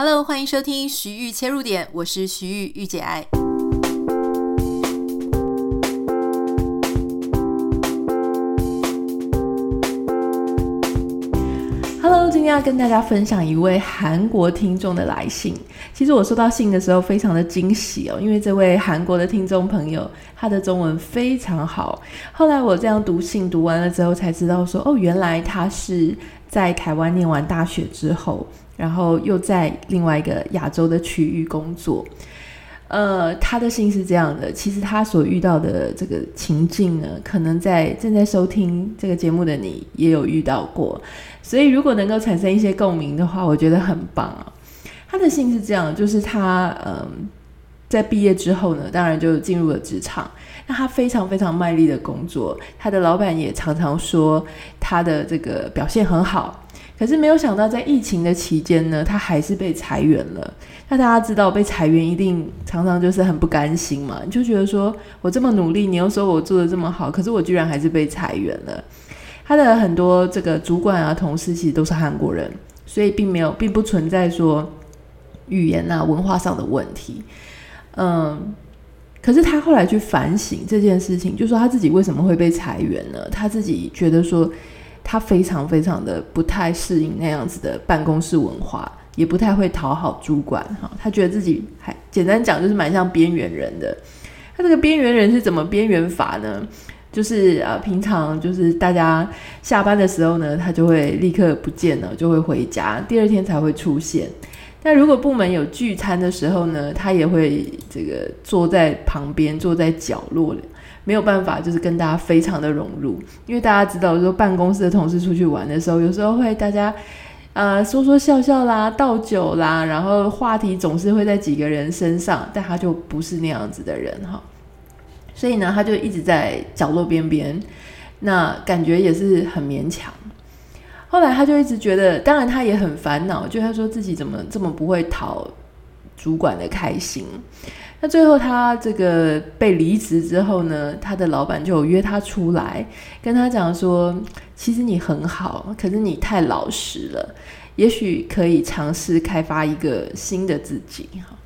Hello，欢迎收听徐玉切入点，我是徐玉玉姐爱。Hello，今天要跟大家分享一位韩国听众的来信。其实我收到信的时候非常的惊喜哦，因为这位韩国的听众朋友他的中文非常好。后来我这样读信读完了之后才知道说，哦，原来他是在台湾念完大学之后。然后又在另外一个亚洲的区域工作，呃，他的信是这样的，其实他所遇到的这个情境呢，可能在正在收听这个节目的你也有遇到过，所以如果能够产生一些共鸣的话，我觉得很棒啊。他的信是这样，就是他嗯，在毕业之后呢，当然就进入了职场，那他非常非常卖力的工作，他的老板也常常说他的这个表现很好。可是没有想到，在疫情的期间呢，他还是被裁员了。那大家知道，被裁员一定常常就是很不甘心嘛，你就觉得说我这么努力，你又说我做得这么好，可是我居然还是被裁员了。他的很多这个主管啊、同事其实都是韩国人，所以并没有，并不存在说语言啊、文化上的问题。嗯，可是他后来去反省这件事情，就说他自己为什么会被裁员呢？他自己觉得说。他非常非常的不太适应那样子的办公室文化，也不太会讨好主管哈。他觉得自己还简单讲就是蛮像边缘人的。他这个边缘人是怎么边缘法呢？就是呃，平常就是大家下班的时候呢，他就会立刻不见了，就会回家，第二天才会出现。但如果部门有聚餐的时候呢，他也会这个坐在旁边，坐在角落里。没有办法，就是跟大家非常的融入，因为大家知道，说办公室的同事出去玩的时候，有时候会大家呃说说笑笑啦，倒酒啦，然后话题总是会在几个人身上，但他就不是那样子的人哈，所以呢，他就一直在角落边边，那感觉也是很勉强。后来他就一直觉得，当然他也很烦恼，就他说自己怎么这么不会讨主管的开心。那最后他这个被离职之后呢，他的老板就有约他出来，跟他讲说，其实你很好，可是你太老实了，也许可以尝试开发一个新的自己哈。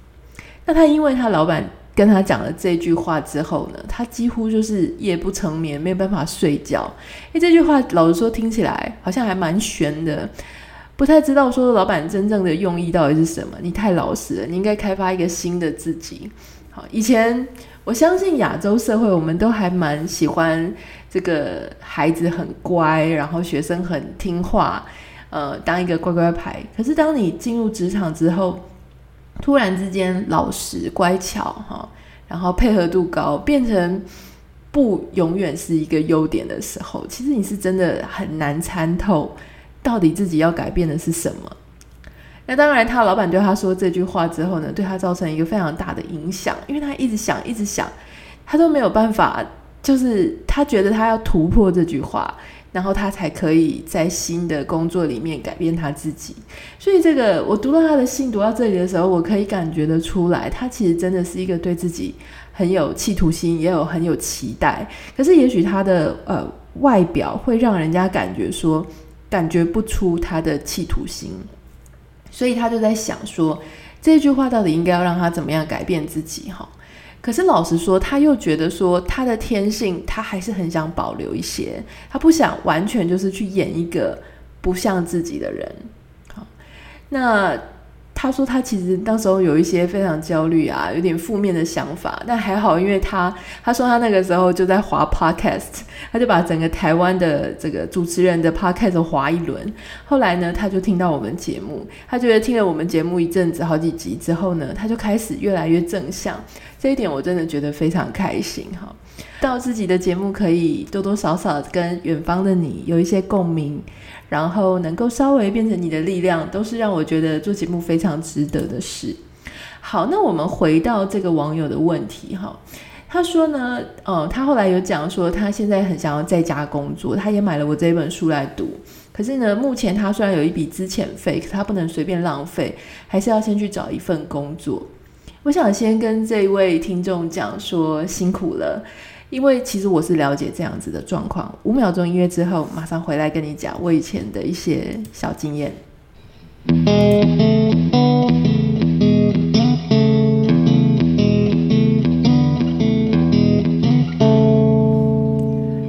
那他因为他老板跟他讲了这句话之后呢，他几乎就是夜不成眠，没有办法睡觉。因为这句话老实说听起来好像还蛮悬的。不太知道说老板真正的用意到底是什么？你太老实了，你应该开发一个新的自己。好，以前我相信亚洲社会，我们都还蛮喜欢这个孩子很乖，然后学生很听话，呃，当一个乖乖牌。可是当你进入职场之后，突然之间老实乖巧哈，然后配合度高，变成不永远是一个优点的时候，其实你是真的很难参透。到底自己要改变的是什么？那当然，他老板对他说这句话之后呢，对他造成一个非常大的影响，因为他一直想，一直想，他都没有办法，就是他觉得他要突破这句话，然后他才可以在新的工作里面改变他自己。所以，这个我读到他的信，读到这里的时候，我可以感觉得出来，他其实真的是一个对自己很有企图心，也有很有期待。可是，也许他的呃外表会让人家感觉说。感觉不出他的企图心，所以他就在想说，这句话到底应该要让他怎么样改变自己哈？可是老实说，他又觉得说他的天性，他还是很想保留一些，他不想完全就是去演一个不像自己的人。好，那。他说他其实当时候有一些非常焦虑啊，有点负面的想法，但还好，因为他他说他那个时候就在滑 podcast，他就把整个台湾的这个主持人的 podcast 滑一轮。后来呢，他就听到我们节目，他觉得听了我们节目一阵子好几集之后呢，他就开始越来越正向。这一点我真的觉得非常开心哈，到自己的节目可以多多少少跟远方的你有一些共鸣。然后能够稍微变成你的力量，都是让我觉得做节目非常值得的事。好，那我们回到这个网友的问题哈，他说呢，呃，他后来有讲说，他现在很想要在家工作，他也买了我这本书来读。可是呢，目前他虽然有一笔资遣费，可他不能随便浪费，还是要先去找一份工作。我想先跟这位听众讲说辛苦了因为其实我是了解这样子的状况五秒钟音乐之后马上回来跟你讲我以前的一些小经验。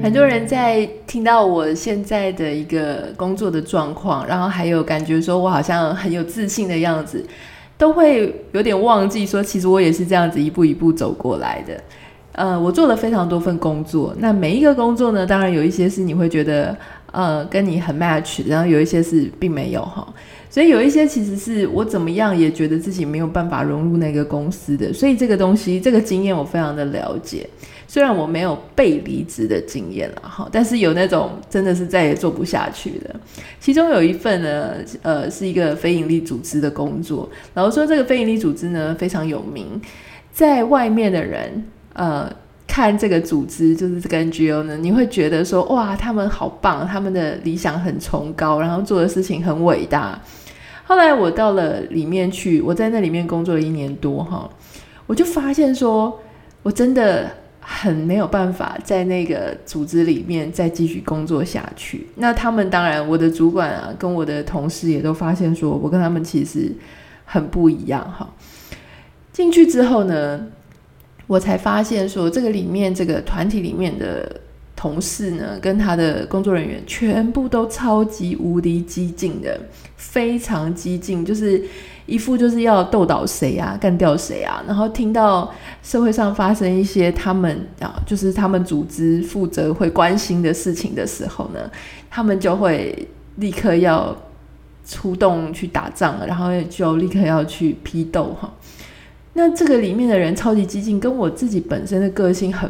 很多人在听到我现在的一个工作的状况然后还有感觉说我好像很有自信的样子都会有点忘记说，其实我也是这样子一步一步走过来的。呃，我做了非常多份工作，那每一个工作呢，当然有一些是你会觉得呃跟你很 match，然后有一些是并没有哈。所以有一些其实是我怎么样也觉得自己没有办法融入那个公司的，所以这个东西这个经验我非常的了解。虽然我没有被离职的经验了哈，但是有那种真的是再也做不下去的。其中有一份呢，呃，是一个非营利组织的工作。然后说，这个非营利组织呢非常有名，在外面的人呃看这个组织就是这个 NGO 呢，你会觉得说哇，他们好棒，他们的理想很崇高，然后做的事情很伟大。后来我到了里面去，我在那里面工作了一年多哈，我就发现说，我真的很没有办法在那个组织里面再继续工作下去。那他们当然，我的主管啊，跟我的同事也都发现说，我跟他们其实很不一样哈。进去之后呢，我才发现说，这个里面这个团体里面的。同事呢，跟他的工作人员全部都超级无敌激进的，非常激进，就是一副就是要斗倒谁啊，干掉谁啊。然后听到社会上发生一些他们啊，就是他们组织负责会关心的事情的时候呢，他们就会立刻要出动去打仗了，然后就立刻要去批斗哈。那这个里面的人超级激进，跟我自己本身的个性很。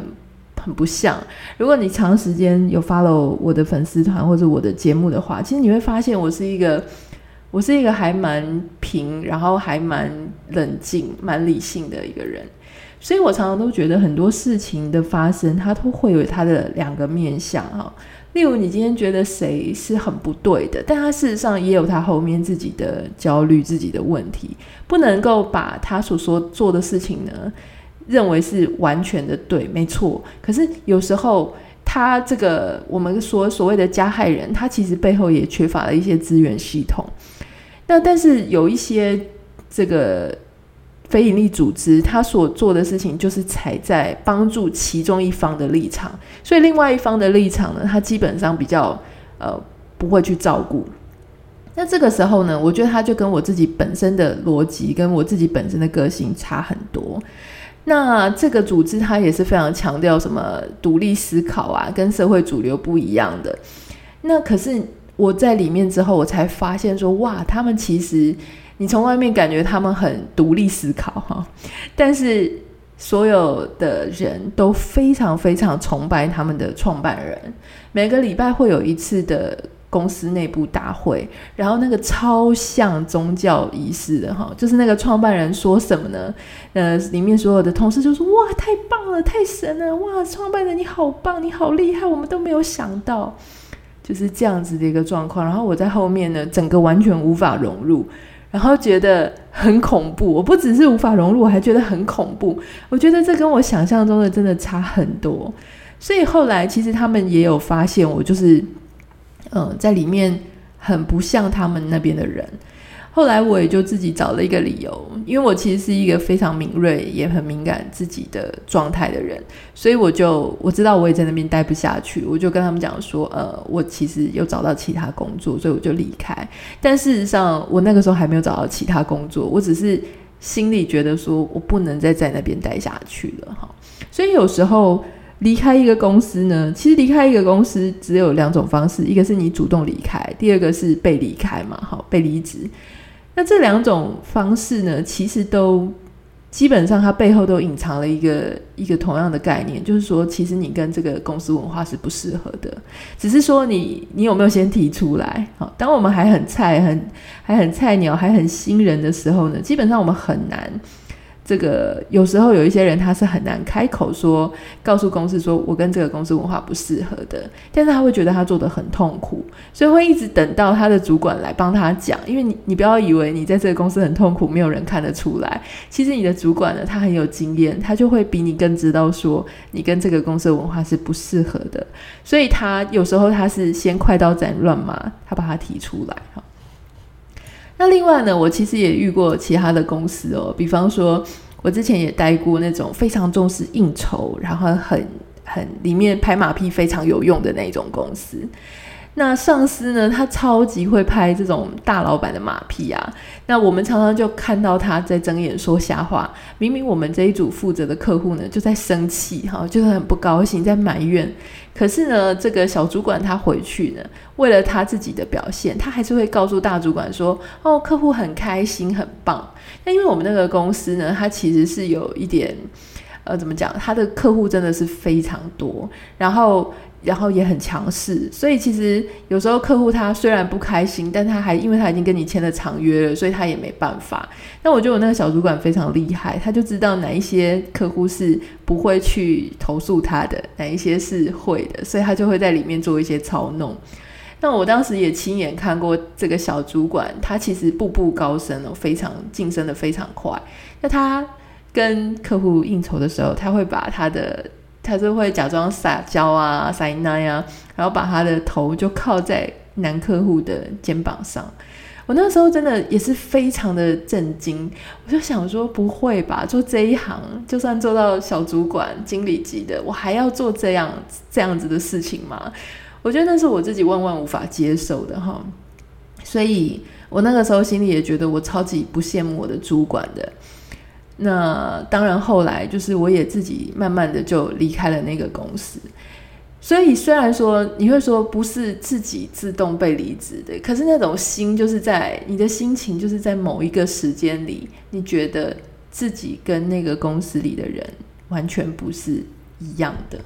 很不像。如果你长时间有 follow 我的粉丝团或者我的节目的话，其实你会发现我是一个，我是一个还蛮平，然后还蛮冷静、蛮理性的一个人。所以我常常都觉得很多事情的发生，它都会有它的两个面向哈。例如，你今天觉得谁是很不对的，但他事实上也有他后面自己的焦虑、自己的问题，不能够把他所说做的事情呢。认为是完全的对，没错。可是有时候，他这个我们说所谓的加害人，他其实背后也缺乏了一些资源系统。那但是有一些这个非营利组织，他所做的事情就是踩在帮助其中一方的立场，所以另外一方的立场呢，他基本上比较呃不会去照顾。那这个时候呢，我觉得他就跟我自己本身的逻辑，跟我自己本身的个性差很多。那这个组织它也是非常强调什么独立思考啊，跟社会主流不一样的。那可是我在里面之后，我才发现说，哇，他们其实你从外面感觉他们很独立思考哈，但是所有的人都非常非常崇拜他们的创办人，每个礼拜会有一次的。公司内部大会，然后那个超像宗教仪式的哈，就是那个创办人说什么呢？呃，里面所有的同事就说：“哇，太棒了，太神了！哇，创办人你好棒，你好厉害，我们都没有想到，就是这样子的一个状况。”然后我在后面呢，整个完全无法融入，然后觉得很恐怖。我不只是无法融入，我还觉得很恐怖。我觉得这跟我想象中的真的差很多。所以后来其实他们也有发现我就是。嗯，在里面很不像他们那边的人。后来我也就自己找了一个理由，因为我其实是一个非常敏锐也很敏感自己的状态的人，所以我就我知道我也在那边待不下去，我就跟他们讲说，呃，我其实有找到其他工作，所以我就离开。但事实上，我那个时候还没有找到其他工作，我只是心里觉得说我不能再在那边待下去了哈。所以有时候。离开一个公司呢，其实离开一个公司只有两种方式，一个是你主动离开，第二个是被离开嘛，好，被离职。那这两种方式呢，其实都基本上它背后都隐藏了一个一个同样的概念，就是说，其实你跟这个公司文化是不适合的，只是说你你有没有先提出来？好，当我们还很菜、很还很菜鸟、还很新人的时候呢，基本上我们很难。这个有时候有一些人他是很难开口说，告诉公司说我跟这个公司文化不适合的，但是他会觉得他做得很痛苦，所以会一直等到他的主管来帮他讲。因为你你不要以为你在这个公司很痛苦，没有人看得出来。其实你的主管呢，他很有经验，他就会比你更知道说你跟这个公司文化是不适合的。所以他有时候他是先快刀斩乱麻，他把他提出来哈。那另外呢，我其实也遇过其他的公司哦，比方说，我之前也待过那种非常重视应酬，然后很很里面拍马屁非常有用的那种公司。那上司呢，他超级会拍这种大老板的马屁啊。那我们常常就看到他在睁眼说瞎话。明明我们这一组负责的客户呢，就在生气哈，就是很不高兴，在埋怨。可是呢，这个小主管他回去呢，为了他自己的表现，他还是会告诉大主管说：“哦，客户很开心，很棒。”那因为我们那个公司呢，它其实是有一点，呃，怎么讲？他的客户真的是非常多，然后。然后也很强势，所以其实有时候客户他虽然不开心，但他还因为他已经跟你签了长约了，所以他也没办法。那我觉得我那个小主管非常厉害，他就知道哪一些客户是不会去投诉他的，哪一些是会的，所以他就会在里面做一些操弄。那我当时也亲眼看过这个小主管，他其实步步高升哦，非常晋升的非常快。那他跟客户应酬的时候，他会把他的。他就会假装撒娇啊、撒奶呀，然后把他的头就靠在男客户的肩膀上。我那时候真的也是非常的震惊，我就想说，不会吧？做这一行，就算做到小主管、经理级的，我还要做这样这样子的事情吗？我觉得那是我自己万万无法接受的哈。所以我那个时候心里也觉得，我超级不羡慕我的主管的。那当然，后来就是我也自己慢慢的就离开了那个公司。所以虽然说你会说不是自己自动被离职的，可是那种心就是在你的心情，就是在某一个时间里，你觉得自己跟那个公司里的人完全不是一样的。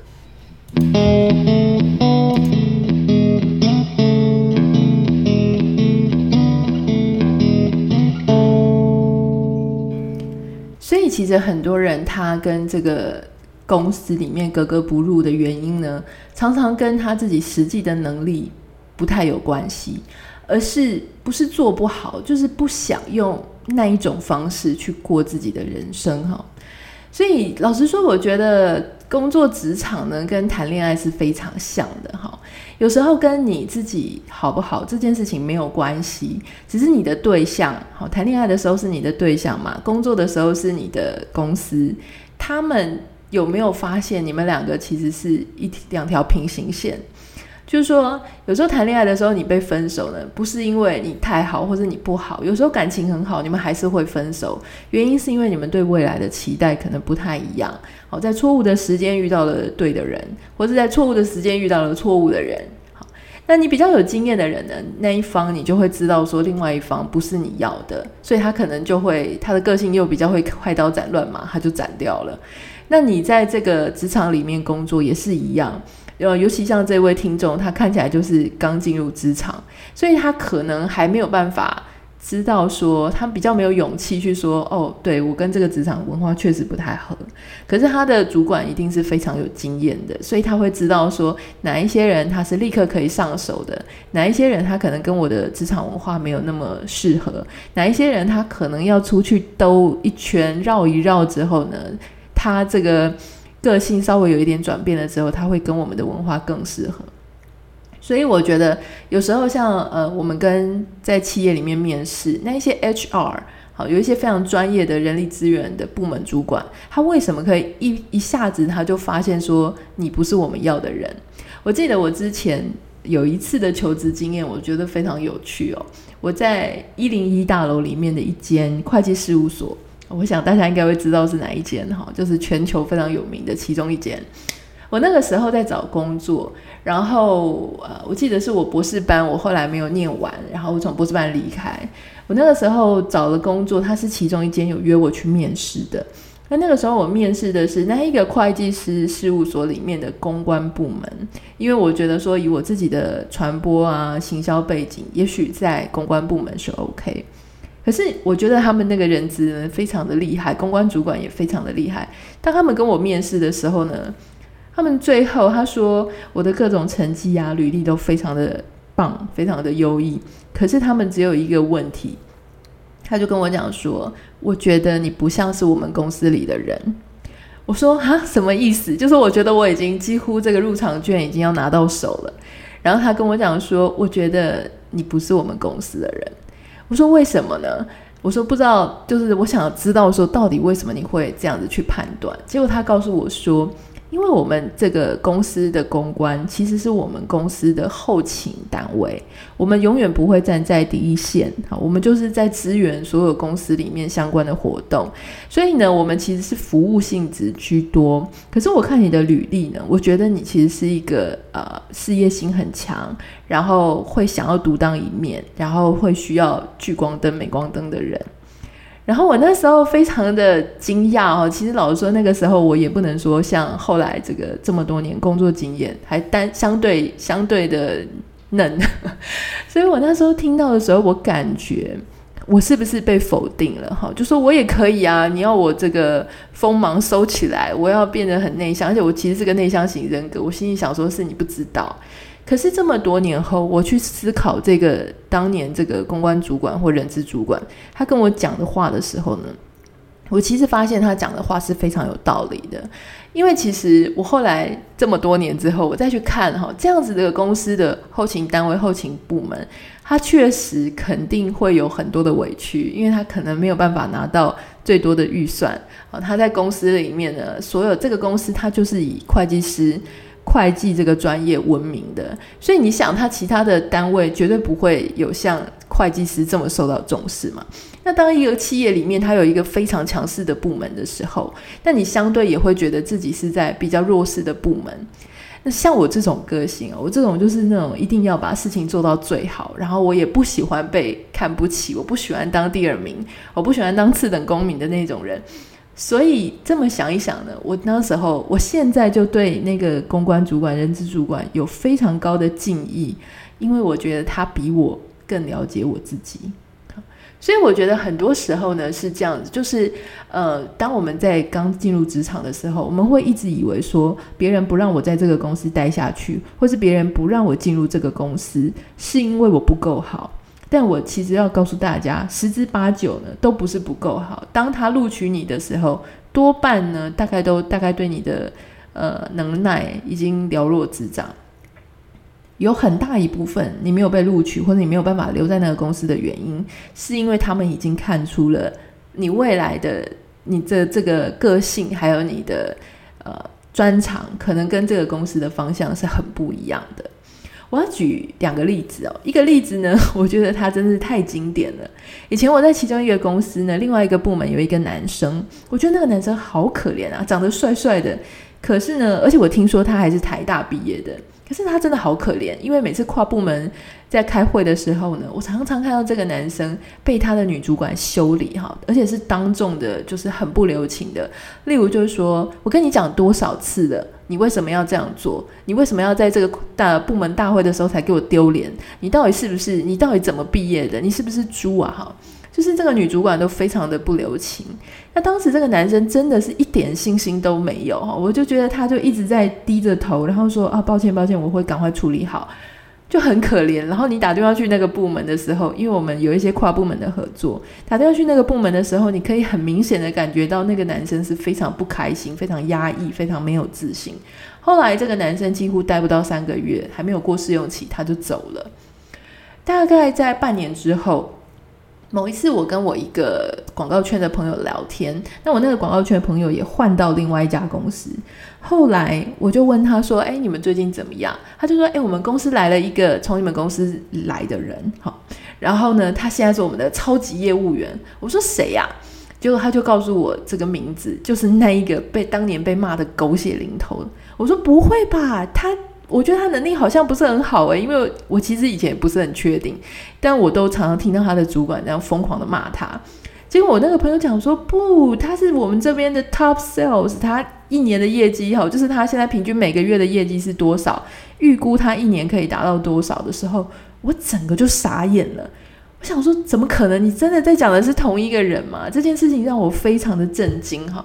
其实很多人他跟这个公司里面格格不入的原因呢，常常跟他自己实际的能力不太有关系，而是不是做不好，就是不想用那一种方式去过自己的人生哈。所以老实说，我觉得工作职场呢，跟谈恋爱是非常像的哈。有时候跟你自己好不好这件事情没有关系，只是你的对象。好，谈恋爱的时候是你的对象嘛，工作的时候是你的公司。他们有没有发现你们两个其实是一两条平行线？就是说，有时候谈恋爱的时候你被分手呢，不是因为你太好或者你不好，有时候感情很好，你们还是会分手。原因是因为你们对未来的期待可能不太一样。好，在错误的时间遇到了对的人，或者在错误的时间遇到了错误的人。好，那你比较有经验的人呢，那一方你就会知道说，另外一方不是你要的，所以他可能就会他的个性又比较会快刀斩乱麻，他就斩掉了。那你在这个职场里面工作也是一样。呃，尤其像这位听众，他看起来就是刚进入职场，所以他可能还没有办法知道说，他比较没有勇气去说，哦，对，我跟这个职场文化确实不太合。可是他的主管一定是非常有经验的，所以他会知道说，哪一些人他是立刻可以上手的，哪一些人他可能跟我的职场文化没有那么适合，哪一些人他可能要出去兜一圈绕一绕之后呢，他这个。个性稍微有一点转变了之后，他会跟我们的文化更适合。所以我觉得有时候像呃，我们跟在企业里面面试那一些 HR，好，有一些非常专业的人力资源的部门主管，他为什么可以一一下子他就发现说你不是我们要的人？我记得我之前有一次的求职经验，我觉得非常有趣哦。我在一零一大楼里面的一间会计事务所。我想大家应该会知道是哪一间哈，就是全球非常有名的其中一间。我那个时候在找工作，然后呃，我记得是我博士班，我后来没有念完，然后我从博士班离开。我那个时候找了工作，它是其中一间有约我去面试的。那那个时候我面试的是那一个会计师事务所里面的公关部门，因为我觉得说以我自己的传播啊、行销背景，也许在公关部门是 OK。可是我觉得他们那个人资呢，非常的厉害，公关主管也非常的厉害。当他们跟我面试的时候呢，他们最后他说我的各种成绩啊、履历都非常的棒，非常的优异。可是他们只有一个问题，他就跟我讲说，我觉得你不像是我们公司里的人。我说哈，什么意思？就是我觉得我已经几乎这个入场券已经要拿到手了。然后他跟我讲说，我觉得你不是我们公司的人。我说为什么呢？我说不知道，就是我想知道说到底为什么你会这样子去判断。结果他告诉我说，因为我们这个公司的公关其实是我们公司的后勤单位，我们永远不会站在第一线，好，我们就是在支援所有公司里面相关的活动，所以呢，我们其实是服务性质居多。可是我看你的履历呢，我觉得你其实是一个呃事业心很强，然后会想要独当一面，然后会需要聚光灯、镁光灯的人。然后我那时候非常的惊讶哦，其实老实说，那个时候我也不能说像后来这个这么多年工作经验还单相对相对的嫩，所以我那时候听到的时候，我感觉我是不是被否定了哈？就说我也可以啊，你要我这个锋芒收起来，我要变得很内向，而且我其实是个内向型人格，我心里想说是你不知道。可是这么多年后，我去思考这个当年这个公关主管或人资主管，他跟我讲的话的时候呢，我其实发现他讲的话是非常有道理的。因为其实我后来这么多年之后，我再去看哈，这样子的公司的后勤单位、后勤部门，他确实肯定会有很多的委屈，因为他可能没有办法拿到最多的预算啊。他在公司里面呢，所有这个公司，他就是以会计师。会计这个专业闻名的，所以你想，他其他的单位绝对不会有像会计师这么受到重视嘛？那当一个企业里面，它有一个非常强势的部门的时候，那你相对也会觉得自己是在比较弱势的部门。那像我这种个性，我这种就是那种一定要把事情做到最好，然后我也不喜欢被看不起，我不喜欢当第二名，我不喜欢当次等公民的那种人。所以这么想一想呢，我那时候，我现在就对那个公关主管、人资主管有非常高的敬意，因为我觉得他比我更了解我自己。所以我觉得很多时候呢是这样子，就是呃，当我们在刚进入职场的时候，我们会一直以为说别人不让我在这个公司待下去，或是别人不让我进入这个公司，是因为我不够好。但我其实要告诉大家，十之八九呢，都不是不够好。当他录取你的时候，多半呢，大概都大概对你的呃能耐已经了若指掌。有很大一部分你没有被录取，或者你没有办法留在那个公司的原因，是因为他们已经看出了你未来的你的这个个性，还有你的呃专长，可能跟这个公司的方向是很不一样的。我要举两个例子哦，一个例子呢，我觉得他真是太经典了。以前我在其中一个公司呢，另外一个部门有一个男生，我觉得那个男生好可怜啊，长得帅帅的，可是呢，而且我听说他还是台大毕业的。可是他真的好可怜，因为每次跨部门在开会的时候呢，我常常看到这个男生被他的女主管修理哈，而且是当众的，就是很不留情的。例如就是说，我跟你讲多少次了，你为什么要这样做？你为什么要在这个大部门大会的时候才给我丢脸？你到底是不是？你到底怎么毕业的？你是不是猪啊？哈！就是这个女主管都非常的不留情，那当时这个男生真的是一点信心都没有哈，我就觉得他就一直在低着头，然后说啊，抱歉抱歉，我会赶快处理好，就很可怜。然后你打电话去那个部门的时候，因为我们有一些跨部门的合作，打电话去那个部门的时候，你可以很明显的感觉到那个男生是非常不开心、非常压抑、非常没有自信。后来这个男生几乎待不到三个月，还没有过试用期，他就走了。大概在半年之后。某一次，我跟我一个广告圈的朋友聊天，那我那个广告圈的朋友也换到另外一家公司。后来我就问他说：“哎，你们最近怎么样？”他就说：“哎，我们公司来了一个从你们公司来的人，好，然后呢，他现在是我们的超级业务员。”我说：“谁呀？”结果他就告诉我这个名字，就是那一个被当年被骂得狗血淋头。我说：“不会吧？他？”我觉得他能力好像不是很好诶，因为我其实以前也不是很确定，但我都常常听到他的主管这样疯狂的骂他。结果我那个朋友讲说，不，他是我们这边的 top sales，他一年的业绩哈，就是他现在平均每个月的业绩是多少，预估他一年可以达到多少的时候，我整个就傻眼了。我想说，怎么可能？你真的在讲的是同一个人吗？这件事情让我非常的震惊哈。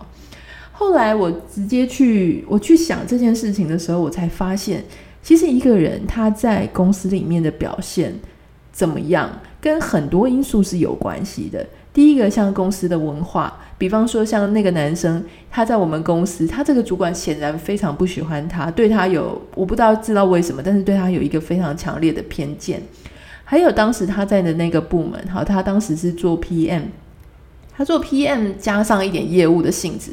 后来我直接去我去想这件事情的时候，我才发现，其实一个人他在公司里面的表现怎么样，跟很多因素是有关系的。第一个，像公司的文化，比方说像那个男生，他在我们公司，他这个主管显然非常不喜欢他，对他有我不知道知道为什么，但是对他有一个非常强烈的偏见。还有当时他在的那个部门，好，他当时是做 PM，他做 PM 加上一点业务的性质。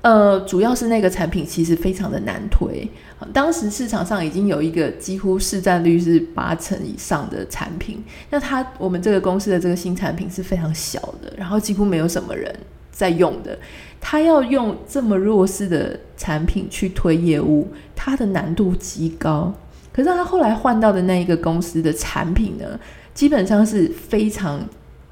呃，主要是那个产品其实非常的难推。当时市场上已经有一个几乎市占率是八成以上的产品，那它我们这个公司的这个新产品是非常小的，然后几乎没有什么人在用的。他要用这么弱势的产品去推业务，它的难度极高。可是他后来换到的那一个公司的产品呢，基本上是非常。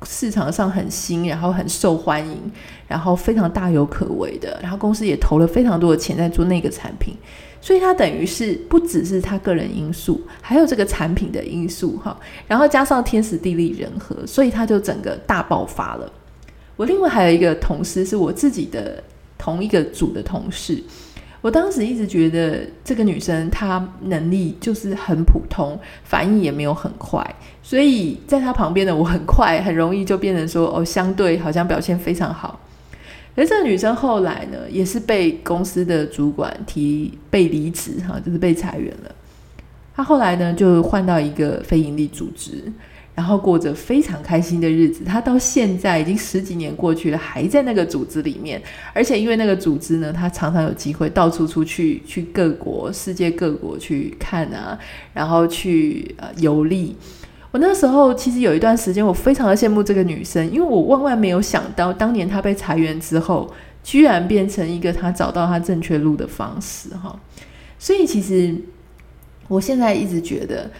市场上很新，然后很受欢迎，然后非常大有可为的，然后公司也投了非常多的钱在做那个产品，所以它等于是不只是他个人因素，还有这个产品的因素哈，然后加上天时地利人和，所以它就整个大爆发了。我另外还有一个同事是我自己的同一个组的同事。我当时一直觉得这个女生她能力就是很普通，反应也没有很快，所以在她旁边的我很快很容易就变成说哦，相对好像表现非常好。而这个女生后来呢，也是被公司的主管提被离职哈，就是被裁员了。她后来呢就换到一个非营利组织。然后过着非常开心的日子，他到现在已经十几年过去了，还在那个组织里面，而且因为那个组织呢，他常常有机会到处出去，去各国、世界各国去看啊，然后去呃游历。我那时候其实有一段时间，我非常的羡慕这个女生，因为我万万没有想到，当年她被裁员之后，居然变成一个她找到她正确路的方式哈。所以其实我现在一直觉得。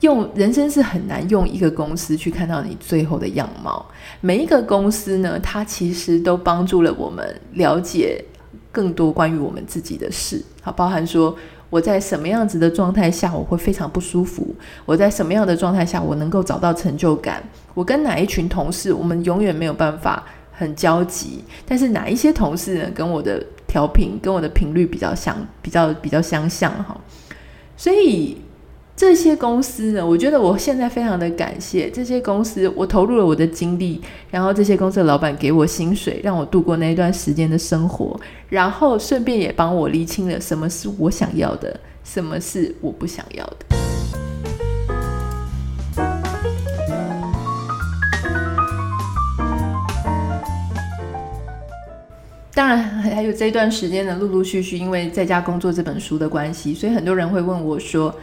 用人生是很难用一个公司去看到你最后的样貌。每一个公司呢，它其实都帮助了我们了解更多关于我们自己的事。好，包含说我在什么样子的状态下我会非常不舒服，我在什么样的状态下我能够找到成就感，我跟哪一群同事我们永远没有办法很交集，但是哪一些同事呢，跟我的调频跟我的频率比较相比较比较相像哈，所以。这些公司呢，我觉得我现在非常的感谢这些公司，我投入了我的精力，然后这些公司的老板给我薪水，让我度过那一段时间的生活，然后顺便也帮我厘清了什么是我想要的，什么是我不想要的。当然，还有这段时间呢，陆陆续续因为在家工作这本书的关系，所以很多人会问我说。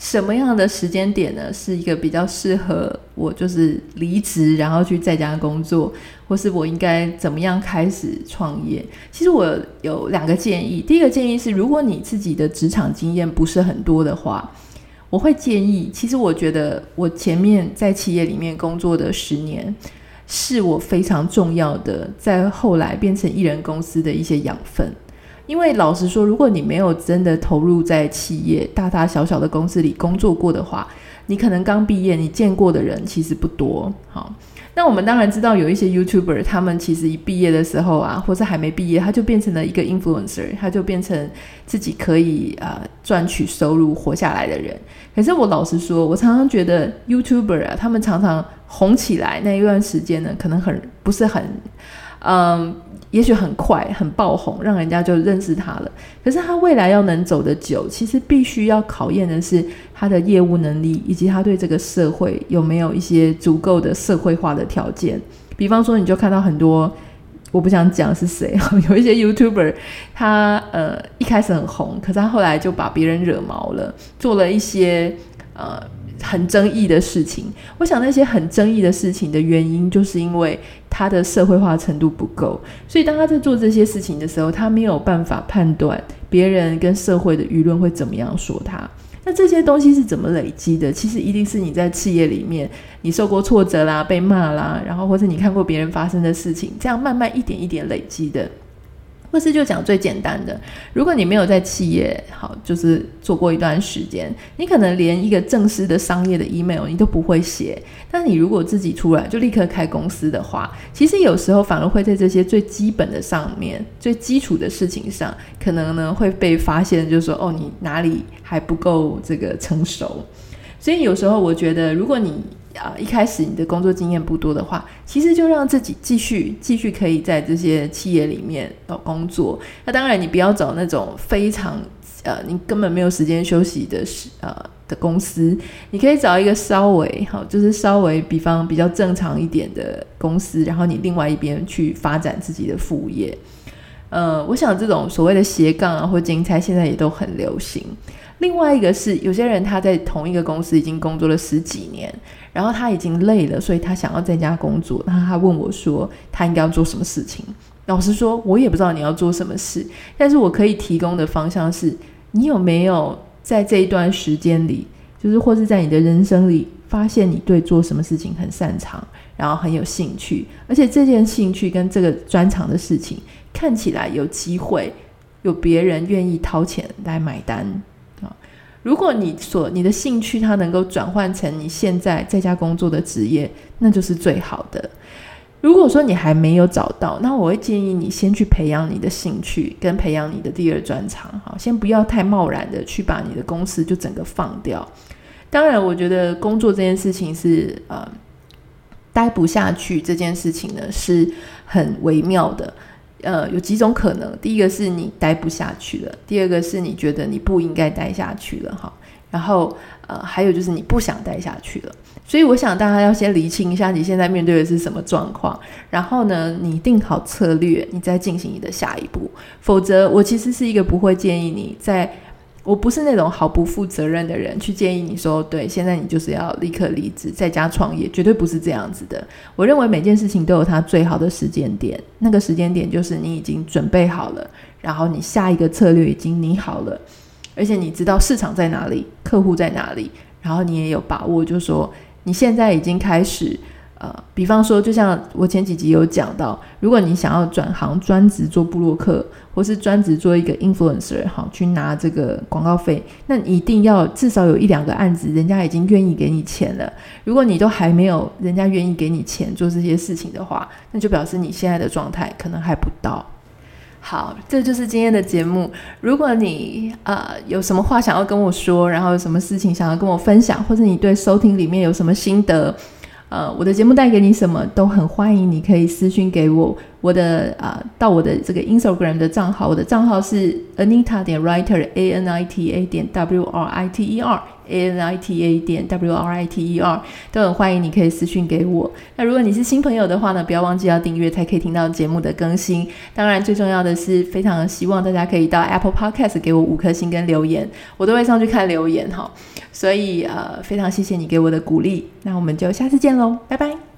什么样的时间点呢？是一个比较适合我，就是离职，然后去在家工作，或是我应该怎么样开始创业？其实我有两个建议。第一个建议是，如果你自己的职场经验不是很多的话，我会建议，其实我觉得我前面在企业里面工作的十年，是我非常重要的，在后来变成一人公司的一些养分。因为老实说，如果你没有真的投入在企业大大小小的公司里工作过的话，你可能刚毕业，你见过的人其实不多。好，那我们当然知道有一些 YouTuber，他们其实一毕业的时候啊，或是还没毕业，他就变成了一个 influencer，他就变成自己可以呃赚取收入活下来的人。可是我老实说，我常常觉得 YouTuber 啊，他们常常红起来那一段时间呢，可能很不是很嗯。也许很快很爆红，让人家就认识他了。可是他未来要能走得久，其实必须要考验的是他的业务能力，以及他对这个社会有没有一些足够的社会化的条件。比方说，你就看到很多，我不想讲是谁，有一些 YouTuber，他呃一开始很红，可是他后来就把别人惹毛了，做了一些呃。很争议的事情，我想那些很争议的事情的原因，就是因为他的社会化程度不够，所以当他在做这些事情的时候，他没有办法判断别人跟社会的舆论会怎么样说他。那这些东西是怎么累积的？其实一定是你在企业里面，你受过挫折啦，被骂啦，然后或者你看过别人发生的事情，这样慢慢一点一点累积的。或是就讲最简单的，如果你没有在企业好，就是做过一段时间，你可能连一个正式的商业的 email 你都不会写。但你如果自己出来就立刻开公司的话，其实有时候反而会在这些最基本的上面、最基础的事情上，可能呢会被发现，就是说哦，你哪里还不够这个成熟。所以有时候我觉得，如果你啊，一开始你的工作经验不多的话，其实就让自己继续继续可以在这些企业里面找工作。那当然，你不要找那种非常呃，你根本没有时间休息的呃的公司。你可以找一个稍微好，就是稍微比方比较正常一点的公司，然后你另外一边去发展自己的副业。呃，我想这种所谓的斜杠啊或精彩，现在也都很流行。另外一个是，有些人他在同一个公司已经工作了十几年，然后他已经累了，所以他想要在家工作。然后他问我说，他应该要做什么事情？老实说，我也不知道你要做什么事，但是我可以提供的方向是，你有没有在这一段时间里，就是或是在你的人生里，发现你对做什么事情很擅长，然后很有兴趣，而且这件兴趣跟这个专长的事情看起来有机会，有别人愿意掏钱来买单。如果你所你的兴趣它能够转换成你现在在家工作的职业，那就是最好的。如果说你还没有找到，那我会建议你先去培养你的兴趣，跟培养你的第二专长。好，先不要太贸然的去把你的公司就整个放掉。当然，我觉得工作这件事情是呃，待不下去这件事情呢是很微妙的。呃，有几种可能，第一个是你待不下去了，第二个是你觉得你不应该待下去了，哈。然后呃，还有就是你不想待下去了。所以我想大家要先厘清一下你现在面对的是什么状况，然后呢，你定好策略，你再进行你的下一步。否则，我其实是一个不会建议你在，我不是那种毫不负责任的人去建议你说，对，现在你就是要立刻离职，在家创业，绝对不是这样子的。我认为每件事情都有它最好的时间点，那个时间点就是你已经准备好了，然后你下一个策略已经拟好了，而且你知道市场在哪里，客户在哪里，然后你也有把握，就说。你现在已经开始，呃，比方说，就像我前几集有讲到，如果你想要转行专职做部落客，或是专职做一个 influencer，好，去拿这个广告费，那一定要至少有一两个案子，人家已经愿意给你钱了。如果你都还没有人家愿意给你钱做这些事情的话，那就表示你现在的状态可能还不到。好，这就是今天的节目。如果你呃有什么话想要跟我说，然后有什么事情想要跟我分享，或者你对收听里面有什么心得，呃，我的节目带给你什么，都很欢迎，你可以私信给我。我的啊、到我的这个 Instagram 的账号，我的账号是 Anita 点 Writer，A N I T A 点 W R I T E R a n i t a 点 W R I T E R，都很欢迎，你可以私讯给我。那如果你是新朋友的话呢，不要忘记要订阅，才可以听到节目的更新。当然，最重要的是，非常希望大家可以到 Apple Podcast 给我五颗星跟留言，我都会上去看留言哈。所以呃，非常谢谢你给我的鼓励。那我们就下次见喽，拜拜。